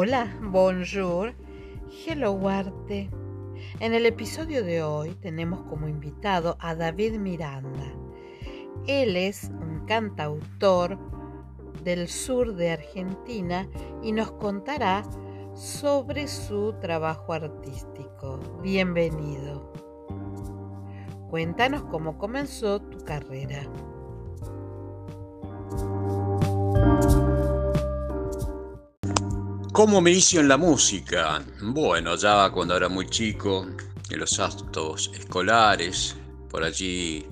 Hola, bonjour, hello arte. En el episodio de hoy tenemos como invitado a David Miranda. Él es un cantautor del sur de Argentina y nos contará sobre su trabajo artístico. Bienvenido. Cuéntanos cómo comenzó tu carrera. ¿Cómo me inicio en la música? Bueno, ya cuando era muy chico, en los actos escolares, por allí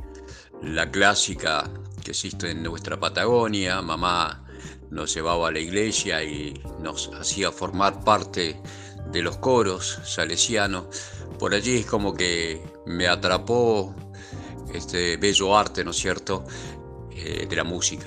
la clásica que existe en nuestra Patagonia, mamá nos llevaba a la iglesia y nos hacía formar parte de los coros salesianos. Por allí es como que me atrapó este bello arte, ¿no es cierto?, eh, de la música.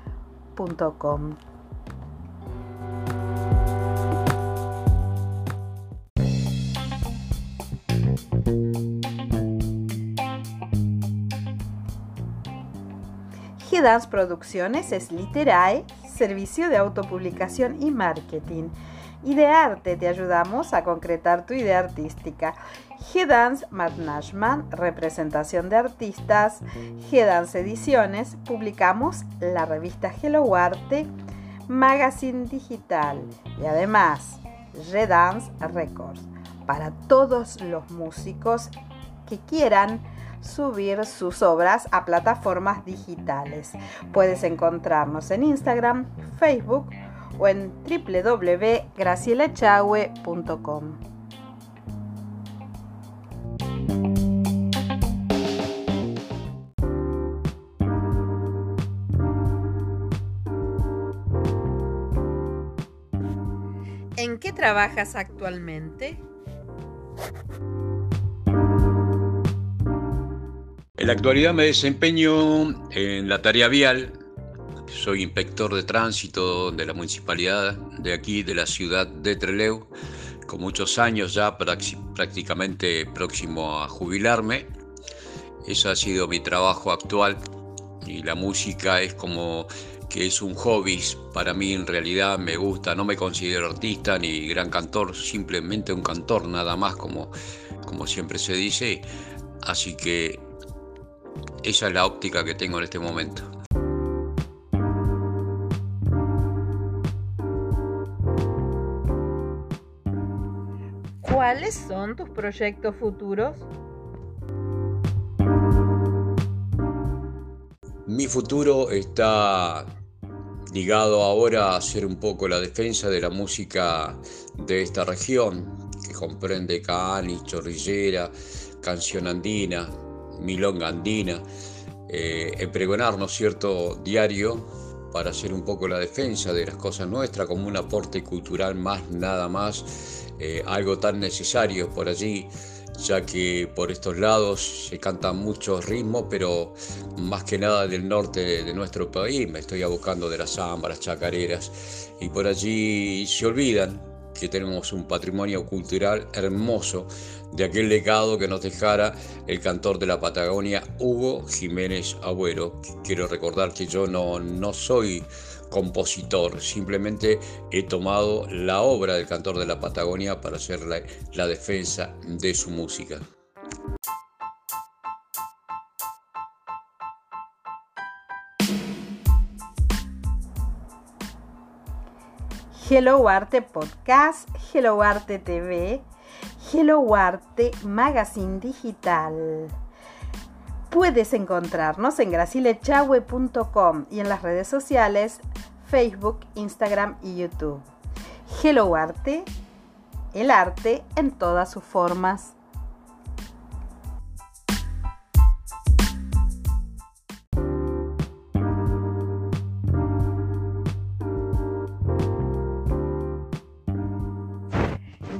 gmail.com. G-Dance Producciones es Literae, servicio de autopublicación y marketing. Y de arte te ayudamos a concretar tu idea artística. G-Dance Management, representación de artistas. G-Dance Ediciones, publicamos la revista Hello Arte, magazine digital y además G-Dance Records para todos los músicos que quieran subir sus obras a plataformas digitales. Puedes encontrarnos en Instagram, Facebook o en www.gracielachahue.com. ¿En qué trabajas actualmente? En la actualidad me desempeño en la tarea vial. Soy inspector de tránsito de la municipalidad de aquí, de la ciudad de Trelew, con muchos años ya prácticamente próximo a jubilarme. Ese ha sido mi trabajo actual y la música es como que es un hobby para mí en realidad me gusta, no me considero artista ni gran cantor, simplemente un cantor nada más como, como siempre se dice, así que esa es la óptica que tengo en este momento. ¿Cuáles son tus proyectos futuros? Mi futuro está ligado ahora a hacer un poco la defensa de la música de esta región, que comprende Caani, Chorrillera, Canción Andina, Milonga Andina, eh, pregonar, ¿no cierto?, diario para hacer un poco la defensa de las cosas nuestras como un aporte cultural más, nada más, eh, algo tan necesario por allí ya que por estos lados se cantan muchos ritmos, pero más que nada del norte de nuestro país, me estoy abocando de las zambas, chacareras, y por allí se olvidan que tenemos un patrimonio cultural hermoso de aquel legado que nos dejara el cantor de la Patagonia, Hugo Jiménez Abuelo. Quiero recordar que yo no, no soy compositor, simplemente he tomado la obra del cantor de la Patagonia para hacer la, defensa de su música. Hello Arte Podcast, Hello Arte TV, Hello Arte Magazine Digital. Puedes encontrarnos en gracilechahue.com y en las redes sociales Facebook, Instagram y YouTube. Hello Arte, el arte en todas sus formas.